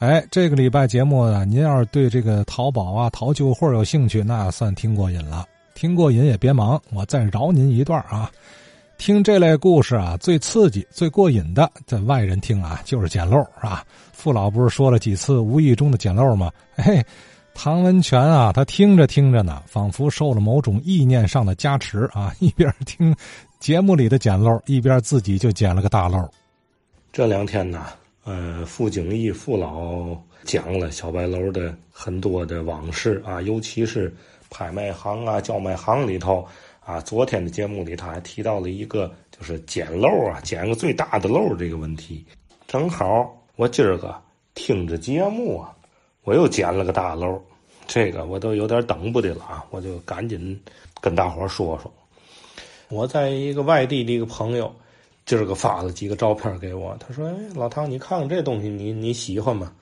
哎，这个礼拜节目呢，您要是对这个淘宝啊、淘旧货有兴趣，那算听过瘾了。听过瘾也别忙，我再饶您一段啊。听这类故事啊，最刺激、最过瘾的，在外人听啊，就是捡漏是吧？父老不是说了几次无意中的捡漏吗？嘿，唐文全啊，他听着听着呢，仿佛受了某种意念上的加持啊，一边听节目里的捡漏，一边自己就捡了个大漏。这两天呢。呃，傅景义傅老讲了小白楼的很多的往事啊，尤其是拍卖行啊、叫卖行里头啊。昨天的节目里，他还提到了一个，就是捡漏啊，捡个最大的漏这个问题。正好我今儿个听着节目啊，我又捡了个大漏，这个我都有点等不得了啊，我就赶紧跟大伙说说。我在一个外地的一个朋友。今儿个发了几个照片给我，他说：“哎，老唐，你看看这东西，你你喜欢吗？”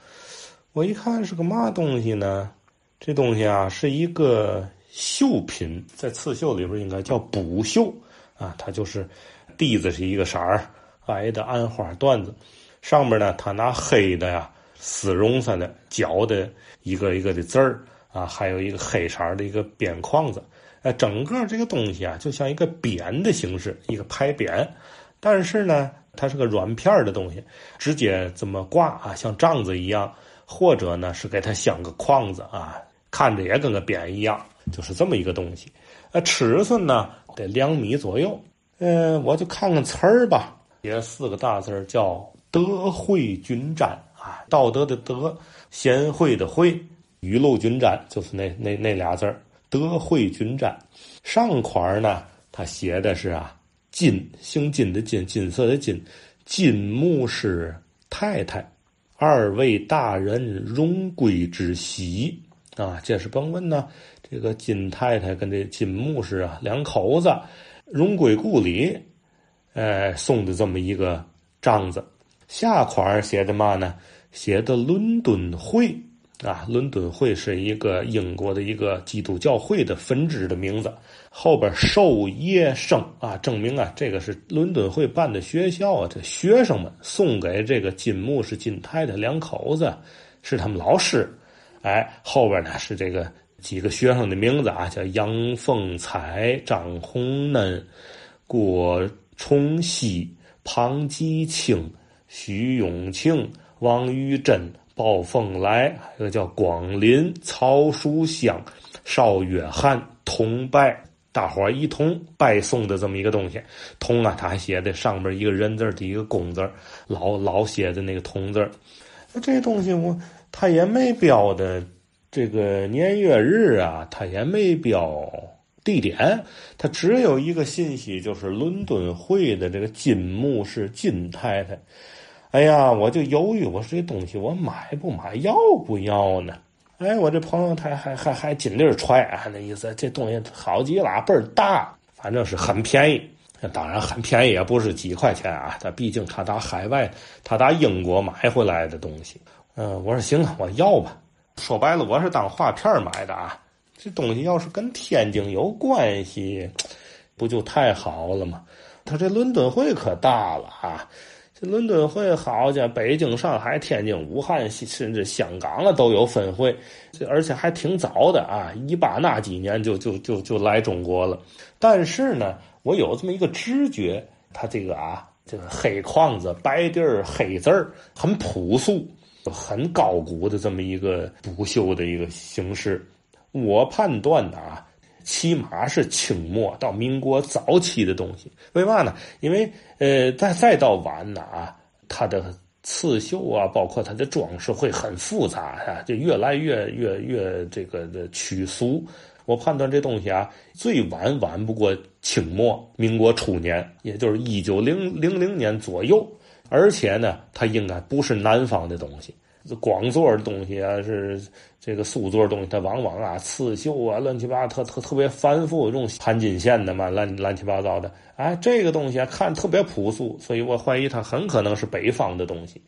我一看是个嘛东西呢？这东西啊是一个绣品，在刺绣里边应该叫补绣啊。它就是底子是一个色儿，挨的安花缎子，上面呢他拿黑的呀丝绒上的绞的一个一个的字儿啊，还有一个黑色的一个边框子。哎，整个这个东西啊，就像一个匾的形式，一个牌匾。但是呢，它是个软片的东西，直接这么挂啊，像帐子一样，或者呢是给它镶个框子啊，看着也跟个匾一样，就是这么一个东西。呃，尺寸呢得两米左右。嗯，我就看看词儿吧，写四个大字叫“德惠均沾”啊，道德的德，贤惠的惠，雨露均沾，就是那那那俩字儿“德惠均沾”。上款呢，他写的是啊。金姓金的金，金色的金，金木师太太，二位大人荣归之喜啊！这是甭问呢。这个金太太跟这金木师啊两口子荣归故里，呃，送的这么一个帐子。下款写的嘛呢？写的伦敦会。啊，伦敦会是一个英国的一个基督教会的分支的名字。后边授业生啊，证明啊，这个是伦敦会办的学校啊。这学生们送给这个金木是金太太两口子，是他们老师。哎，后边呢是这个几个学生的名字啊，叫杨凤彩、张红嫩、郭崇熙、庞吉清、徐永庆、王玉珍。暴凤来，还有叫广林、曹书香、邵约翰同拜，大伙儿一同拜送的这么一个东西。同啊，他还写的上边一个人字底一个公字老老写的那个同字那这东西我他也没标的这个年月日啊，他也没标地点，他只有一个信息，就是伦敦会的这个金木是金太太。哎呀，我就犹豫，我说这东西我买不买，要不要呢？哎，我这朋友他还还还尽力揣啊，那意思这东西好极了，倍儿大，反正是很便宜。当然很便宜，也不是几块钱啊。他毕竟他打海外，他打英国买回来的东西。嗯，我说行啊，我要吧。说白了，我是当画片买的啊。这东西要是跟天津有关系，不就太好了吗？他这伦敦会可大了啊。这伦敦会好家，北京、上海、天津、武汉，甚至香港啊都有分会，这而且还挺早的啊！一八那几年就就就就来中国了。但是呢，我有这么一个直觉，他这个啊，这个黑框子、白底儿、黑字儿，很朴素、很高古的这么一个不锈的一个形式。我判断的啊。起码是清末到民国早期的东西，为嘛呢？因为呃，再再到晚呢啊，它的刺绣啊，包括它的装饰会很复杂啊，就越来越越越这个的曲俗。我判断这东西啊，最晚晚不过清末民国初年，也就是一九零零零年左右，而且呢，它应该不是南方的东西。广座的东西啊，是这个素座的东西，它往往啊刺绣啊，乱七八糟，特特特别繁复，这种盘金线的嘛，乱乱七八糟的。哎，这个东西啊，看特别朴素，所以我怀疑它很可能是北方的东西。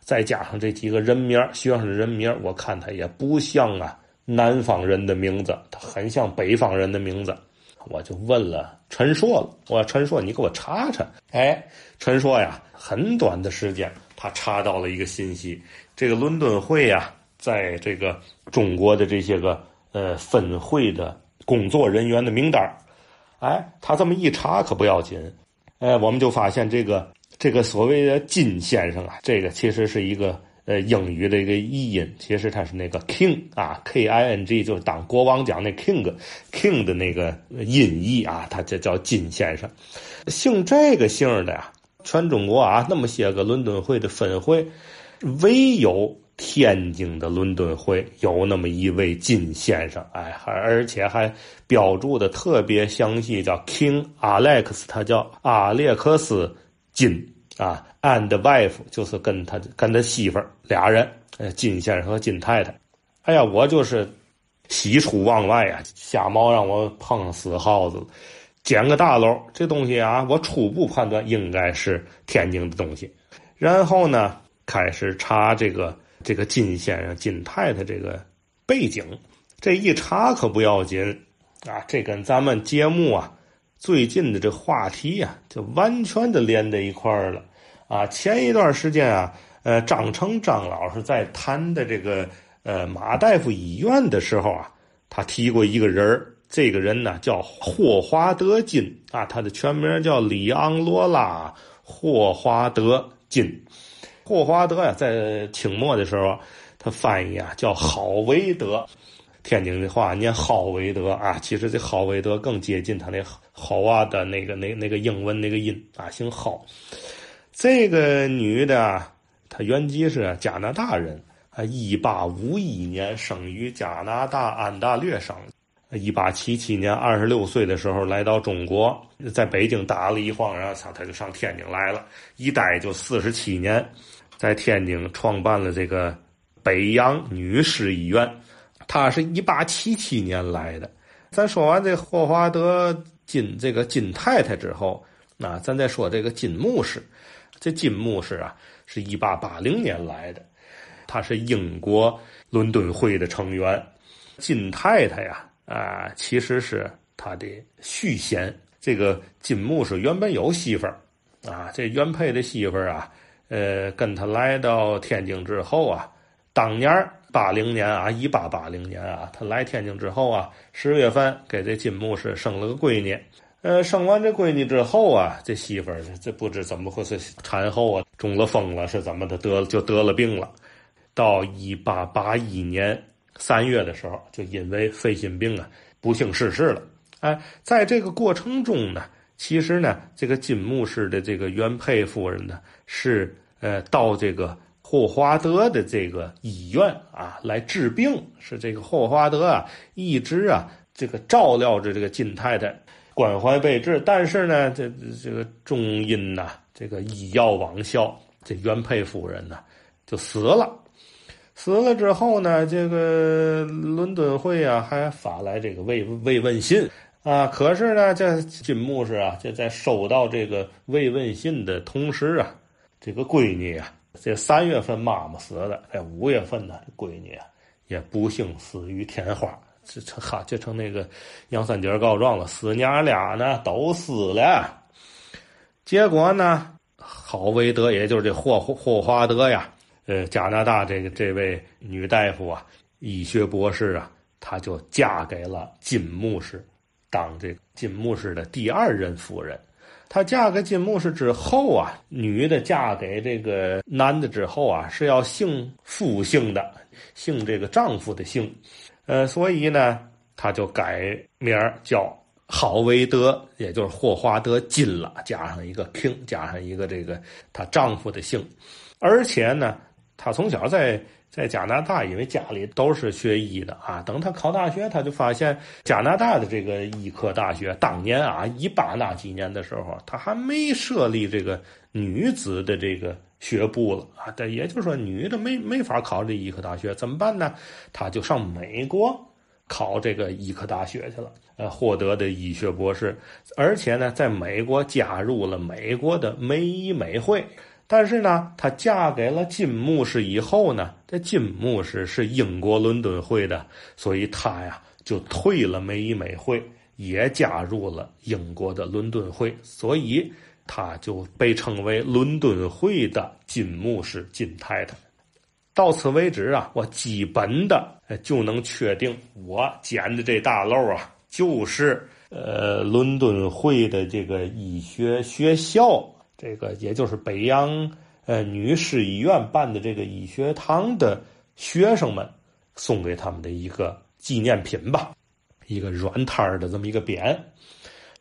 再加上这几个人名学生的人名我看他也不像啊南方人的名字，他很像北方人的名字。我就问了陈硕了，我说陈硕，你给我查查。哎，陈硕呀，很短的时间。他查到了一个信息，这个伦敦会呀，在这个中国的这些个呃分会的工作人员的名单哎，他这么一查可不要紧，哎，我们就发现这个这个所谓的金先生啊，这个其实是一个呃英语的一个译音，其实他是那个 king 啊，k i n g 就是当国王讲那 king king 的那个音译啊，他这叫金先生，姓这个姓的呀，全中国啊那么些个伦敦会的分会。唯有天津的伦敦会有那么一位金先生，哎，而且还标注的特别详细，叫 King Alex，他叫阿列克斯金啊，and wife 就是跟他跟他媳妇俩人，呃，金先生和金太太。哎呀，我就是喜出望外啊，瞎猫让我碰死耗子，捡个大漏，这东西啊，我初步判断应该是天津的东西，然后呢。开始查这个这个金先生、金太太这个背景，这一查可不要紧啊！这跟咱们节目啊最近的这话题呀，就完全的连在一块儿了啊！前一段时间啊，呃，张成张老师在谈的这个呃马大夫医院的时候啊，他提过一个人这个人呢叫霍华德金啊，他的全名叫里昂罗拉霍华德金。霍华德呀，在清末的时候，他翻译啊叫郝维德，天津的话念郝维德啊。其实这郝维德更接近他那郝啊的那个那那个英文那个音啊，姓郝。这个女的，她原籍是加拿大人啊，一八五一年生于加拿大安大略省。一八七七年二十六岁的时候来到中国，在北京打了一晃，然后他他就上天津来了，一待就四十七年。在天津创办了这个北洋女士医院，他是一八七七年来的。咱说完这霍华德金这个金太太之后，那咱再说这个金牧师。这金牧师啊，是一八八零年来的，他是英国伦敦会的成员。金太太呀，啊其实是他的续弦。这个金木是原本有媳妇儿，啊，这原配的媳妇儿啊。呃，跟他来到天津之后啊，当年八零年啊，一八八零年啊，他来天津之后啊，十月份给这金木是生了个闺女。呃，生完这闺女之后啊，这媳妇儿这不知怎么回事，产后啊中了风了，是怎么的得就得了病了。到一八八一年三月的时候，就因为肺心病啊，不幸逝世了。哎，在这个过程中呢。其实呢，这个金牧师的这个原配夫人呢，是呃到这个霍华德的这个医院啊来治病，是这个霍华德啊一直啊这个照料着这个金太太，关怀备至。但是呢，这这个终因呐这个医药罔效，这原配夫人呢就死了。死了之后呢，这个伦敦会啊还发来这个慰慰问信。啊，可是呢，这金牧师啊，就在收到这个慰问信的同时啊，这个闺女啊，这三月份妈妈死了，在五月份呢，闺女啊也不幸死于天花，这成哈就成那个杨三姐告状了，死娘俩呢都死了。结果呢，郝维德，也就是这霍霍华德呀，呃，加拿大这个这位女大夫啊，医学博士啊，她就嫁给了金牧师。当这金牧师的第二任夫人，她嫁给金牧师之后啊，女的嫁给这个男的之后啊，是要姓夫姓的，姓这个丈夫的姓，呃，所以呢，她就改名叫郝维德，也就是霍华德金了，加上一个 king，加上一个这个她丈夫的姓，而且呢，他从小在。在加拿大，因为家里都是学医的啊。等他考大学，他就发现加拿大的这个医科大学当年啊，一八那几年的时候，他还没设立这个女子的这个学部了啊。但也就是说，女的没没法考这医科大学，怎么办呢？他就上美国考这个医科大学去了，呃，获得的医学博士，而且呢，在美国加入了美国的美医美会。但是呢，她嫁给了金牧师以后呢，这金牧师是英国伦敦会的，所以她呀就退了美以美会，也加入了英国的伦敦会，所以她就被称为伦敦会的金牧师金太太。到此为止啊，我基本的就能确定，我捡的这大漏啊，就是呃伦敦会的这个医学学校，这个也就是北洋呃女士医院办的这个医学堂的学生们送给他们的一个纪念品吧，一个软摊的这么一个匾。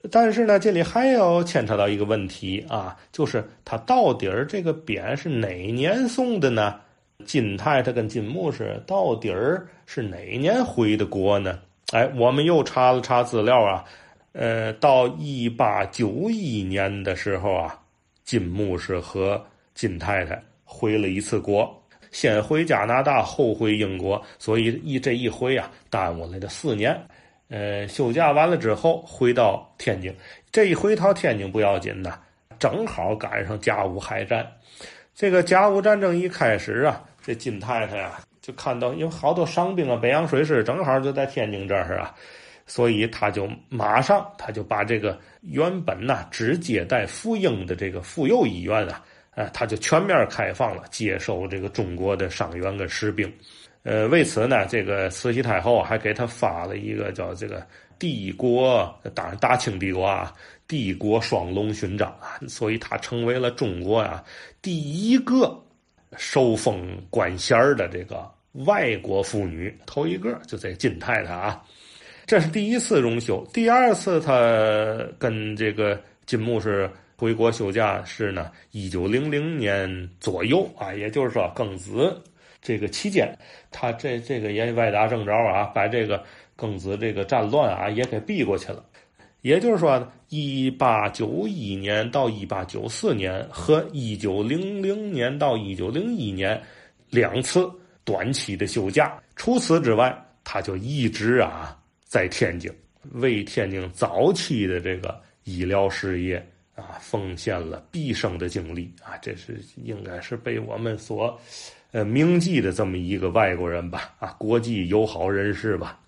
但是呢，这里还要牵扯到一个问题啊，就是他到底儿这个匾是哪年送的呢？金太太跟金牧师到底儿是哪年回的国呢？哎，我们又查了查资料啊，呃，到一八九一年的时候啊，金牧师和金太太回了一次国，先回加拿大，后回英国，所以一这一回啊，耽误了这四年。呃，休假完了之后回到天津，这一回到天津不要紧呐，正好赶上甲午海战。这个甲午战争一开始啊，这金太太啊就看到有好多伤兵啊，北洋水师正好就在天津这儿啊，所以他就马上他就把这个原本呐只接待妇婴的这个妇幼医院啊，呃，他就全面开放了，接受这个中国的伤员跟士兵。呃，为此呢，这个慈禧太后还给他发了一个叫这个帝国，当然大清帝国啊，帝国双龙勋章啊，所以他成为了中国啊第一个受封官衔的这个外国妇女，头一个就这金太太啊，这是第一次荣休。第二次他跟这个金牧师回国休假是呢，一九零零年左右啊，也就是说庚子。这个期间，他这这个也歪打正着啊，把这个庚子这个战乱啊也给避过去了。也就是说，一八九一年到一八九四年和一九零零年到一九零一年两次短期的休假。除此之外，他就一直啊在天津为天津早期的这个医疗事业啊奉献了毕生的精力啊。这是应该是被我们所。呃，铭记的这么一个外国人吧，啊，国际友好人士吧，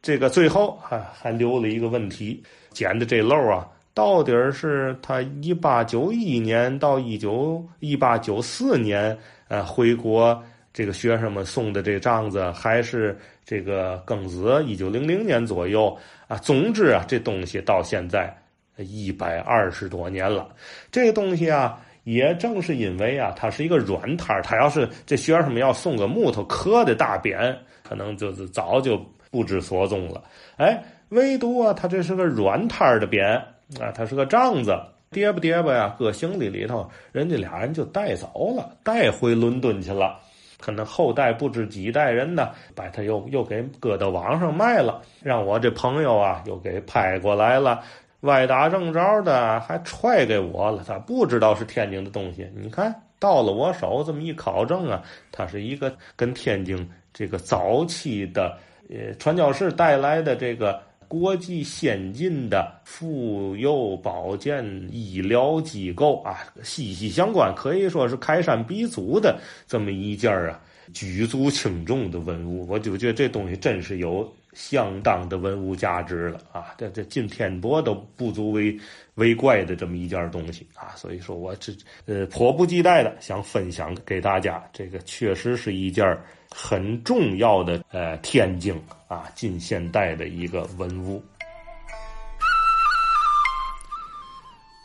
这个最后还还留了一个问题，捡的这漏啊，到底是他一八九一年到一九一八九四年呃回国，这个学生们送的这帐子，还是这个庚子一九零零年左右啊？总之啊，这东西到现在一百二十多年了，这个东西啊。也正是因为啊，它是一个软摊儿，他要是这学生们要送个木头刻的大匾，可能就是早就不知所踪了。哎，唯独啊，他这是个软摊儿的匾啊，它是个帐子，叠吧叠吧呀，搁行李里头，人家俩人就带走了，带回伦敦去了。可能后代不知几代人呢，把他又又给搁到网上卖了，让我这朋友啊又给拍过来了。歪打正着的还踹给我了，他不知道是天津的东西。你看到了我手，这么一考证啊，它是一个跟天津这个早期的呃传教士带来的这个国际先进的妇幼保健医疗机构啊，息息相关，可以说是开山鼻祖的这么一件啊举足轻重的文物。我就觉得这东西真是有。相当的文物价值了啊！这这进天博都不足为为怪的这么一件东西啊！所以说我这呃迫不及待的想分享给大家，这个确实是一件很重要的呃天津啊近现代的一个文物。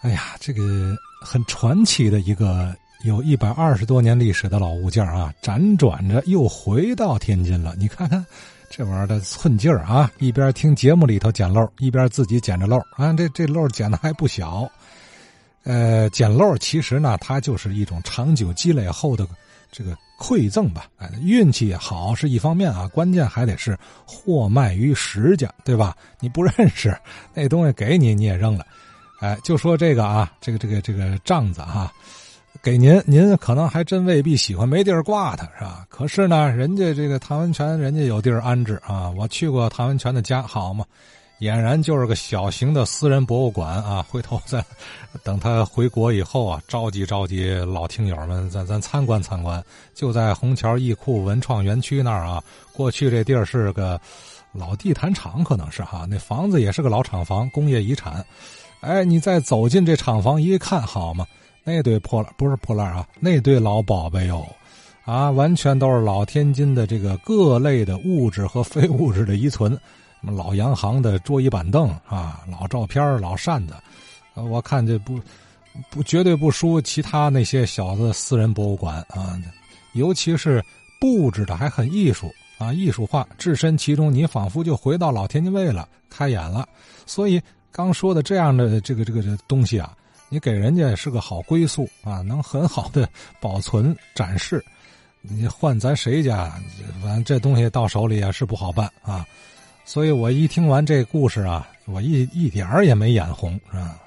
哎呀，这个很传奇的一个有一百二十多年历史的老物件啊，辗转着又回到天津了，你看看。这玩意儿的寸劲儿啊！一边听节目里头捡漏，一边自己捡着漏啊！这这漏捡的还不小。呃，捡漏其实呢，它就是一种长久积累后的这个馈赠吧。哎，运气好是一方面啊，关键还得是货卖于实家，对吧？你不认识那东西给你，你也扔了。哎，就说这个啊，这个这个这个帐子哈。给您，您可能还真未必喜欢，没地儿挂它是吧？可是呢，人家这个唐文泉，人家有地儿安置啊。我去过唐文泉的家，好嘛，俨然就是个小型的私人博物馆啊。回头再等他回国以后啊，召集召集老听友们，咱咱参观参观。就在虹桥艺库文创园区那儿啊，过去这地儿是个老地毯厂，可能是哈，那房子也是个老厂房，工业遗产。哎，你再走进这厂房一看，好嘛。那堆破烂不是破烂啊，那堆老宝贝哟，啊，完全都是老天津的这个各类的物质和非物质的遗存，什么老洋行的桌椅板凳啊，老照片、老扇子，我看这不不绝对不输其他那些小的私人博物馆啊，尤其是布置的还很艺术啊，艺术化，置身其中，你仿佛就回到老天津卫了，开眼了。所以刚说的这样的这个这个这东西啊，你给人家是个好归宿啊，能很好的保存展示。你换咱谁家，反正这东西到手里也是不好办啊，所以我一听完这故事啊，我一一点儿也没眼红，是吧？